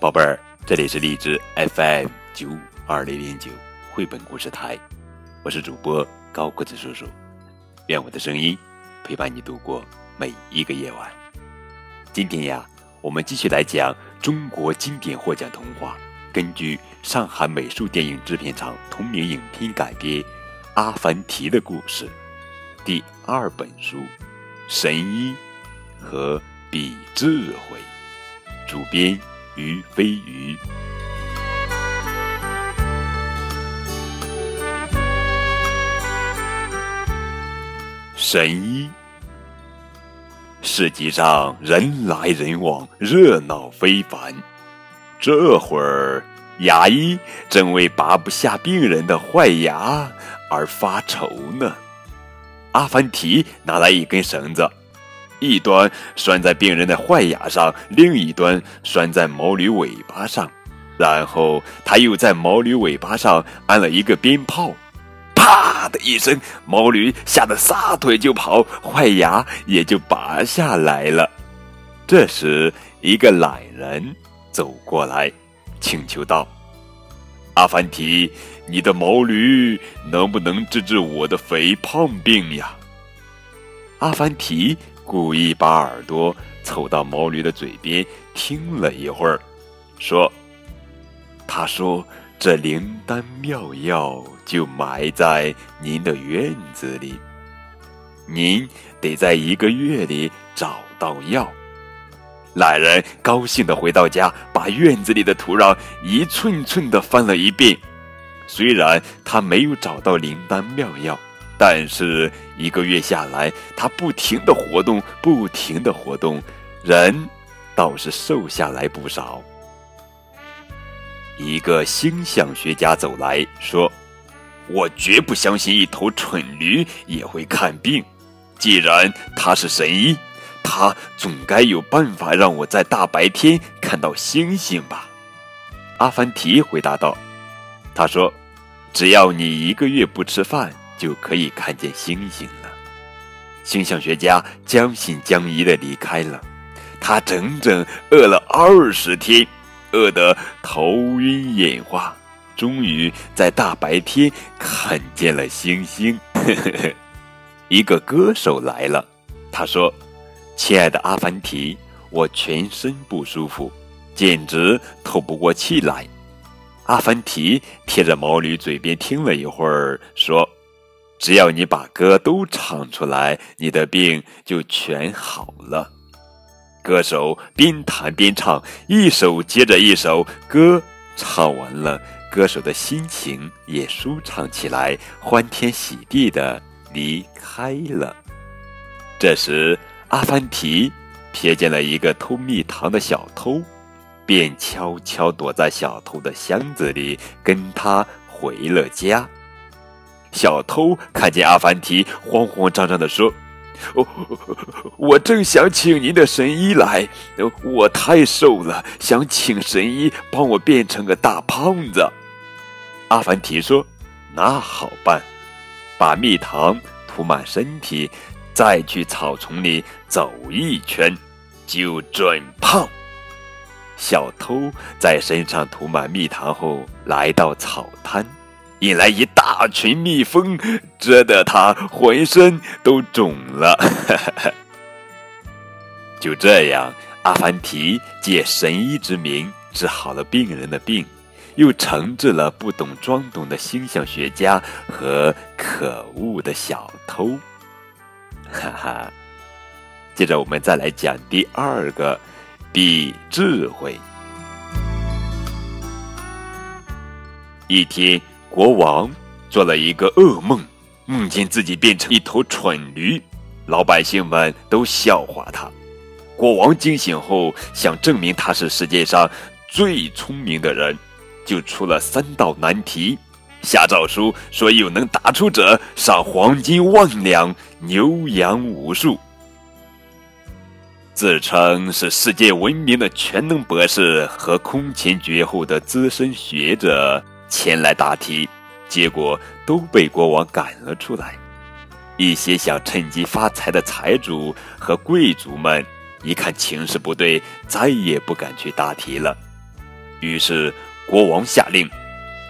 宝贝儿，这里是荔枝 FM 九二零零九绘本故事台，我是主播高个子叔叔，愿我的声音陪伴你度过每一个夜晚。今天呀，我们继续来讲中国经典获奖童话，根据上海美术电影制片厂同名影片改编，《阿凡提》的故事，第二本书《神医和比智慧》，主编于飞鱼。神医。市集上人来人往，热闹非凡。这会儿，牙医正为拔不下病人的坏牙而发愁呢。阿凡提拿来一根绳子，一端拴在病人的坏牙上，另一端拴在毛驴尾巴上，然后他又在毛驴尾巴上安了一个鞭炮。啪的一声，毛驴吓得撒腿就跑，坏牙也就拔下来了。这时，一个懒人走过来，请求道：“阿凡提，你的毛驴能不能治治我的肥胖病呀？”阿凡提故意把耳朵凑到毛驴的嘴边，听了一会儿，说：“他说。”这灵丹妙药就埋在您的院子里，您得在一个月里找到药。懒人高兴的回到家，把院子里的土壤一寸寸的翻了一遍。虽然他没有找到灵丹妙药，但是一个月下来，他不停的活动，不停的活动，人倒是瘦下来不少。一个星象学家走来说：“我绝不相信一头蠢驴也会看病。既然他是神医，他总该有办法让我在大白天看到星星吧？”阿凡提回答道：“他说，只要你一个月不吃饭，就可以看见星星了。”星象学家将信将疑的离开了。他整整饿了二十天。饿得头晕眼花，终于在大白天看见了星星。一个歌手来了，他说：“亲爱的阿凡提，我全身不舒服，简直透不过气来。”阿凡提贴着毛驴嘴边听了一会儿，说：“只要你把歌都唱出来，你的病就全好了。”歌手边弹边唱，一首接着一首歌唱完了，歌手的心情也舒畅起来，欢天喜地的离开了。这时，阿凡提瞥见了一个偷蜜糖的小偷，便悄悄躲在小偷的箱子里，跟他回了家。小偷看见阿凡提，慌慌张张地说。哦，我正想请您的神医来，我太瘦了，想请神医帮我变成个大胖子。阿凡提说：“那好办，把蜜糖涂满身体，再去草丛里走一圈，就准胖。”小偷在身上涂满蜜糖后，来到草滩。引来一大群蜜蜂，蛰得他浑身都肿了。就这样，阿凡提借神医之名治好了病人的病，又惩治了不懂装懂的星象学家和可恶的小偷。哈哈，接着我们再来讲第二个，比智慧。一天。国王做了一个噩梦，梦见自己变成一头蠢驴，老百姓们都笑话他。国王惊醒后，想证明他是世界上最聪明的人，就出了三道难题，下诏书说有能答出者赏黄金万两、牛羊无数。自称是世界闻名的全能博士和空前绝后的资深学者。前来答题，结果都被国王赶了出来。一些想趁机发财的财主和贵族们一看情势不对，再也不敢去答题了。于是国王下令，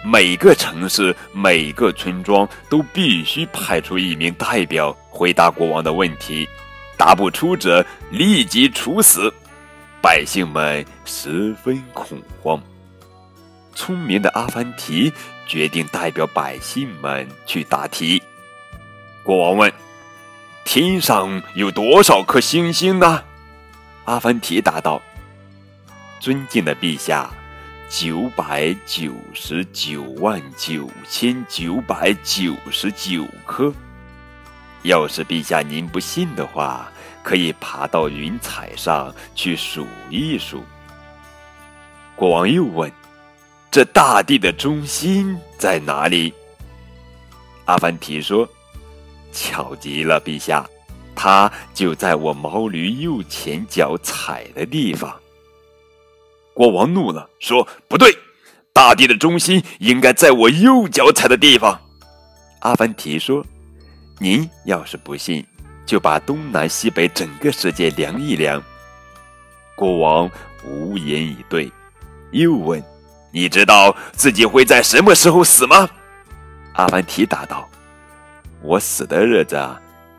每个城市、每个村庄都必须派出一名代表回答国王的问题，答不出者立即处死。百姓们十分恐慌。聪明的阿凡提决定代表百姓们去答题。国王问：“天上有多少颗星星呢？”阿凡提答道：“尊敬的陛下，九百九十九万九千九百九十九颗。要是陛下您不信的话，可以爬到云彩上去数一数。”国王又问。这大地的中心在哪里？阿凡提说：“巧极了，陛下，它就在我毛驴右前脚踩的地方。”国王怒了，说：“不对，大地的中心应该在我右脚踩的地方。”阿凡提说：“您要是不信，就把东南西北整个世界量一量。”国王无言以对，又问。你知道自己会在什么时候死吗？阿凡提答道：“我死的日子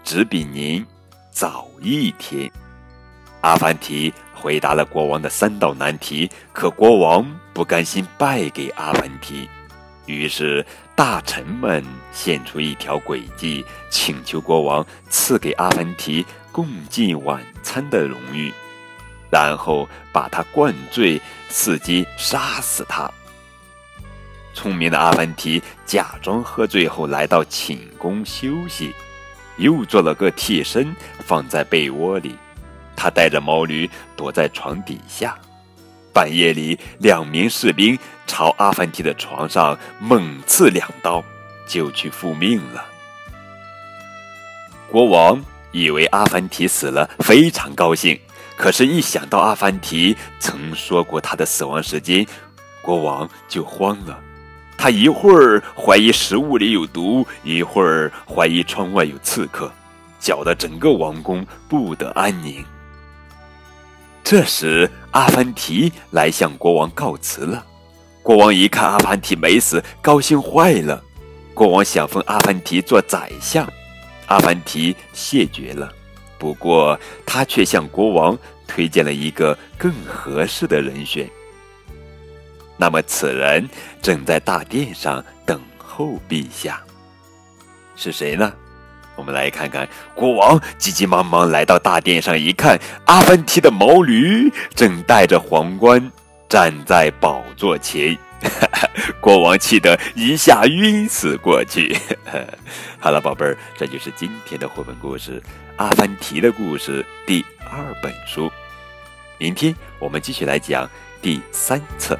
只比您早一天。”阿凡提回答了国王的三道难题，可国王不甘心败给阿凡提，于是大臣们献出一条诡计，请求国王赐给阿凡提共进晚餐的荣誉。然后把他灌醉，伺机杀死他。聪明的阿凡提假装喝醉后来到寝宫休息，又做了个替身放在被窝里。他带着毛驴躲在床底下。半夜里，两名士兵朝阿凡提的床上猛刺两刀，就去复命了。国王以为阿凡提死了，非常高兴。可是，一想到阿凡提曾说过他的死亡时间，国王就慌了。他一会儿怀疑食物里有毒，一会儿怀疑窗外有刺客，搅得整个王宫不得安宁。这时，阿凡提来向国王告辞了。国王一看阿凡提没死，高兴坏了。国王想封阿凡提做宰相，阿凡提谢绝了。不过，他却向国王推荐了一个更合适的人选。那么，此人正在大殿上等候陛下，是谁呢？我们来看看。国王急急忙忙来到大殿上，一看，阿凡提的毛驴正戴着皇冠站在宝座前。国王气得一下晕死过去。好了，宝贝儿，这就是今天的绘本故事《阿凡提的故事》第二本书。明天我们继续来讲第三册。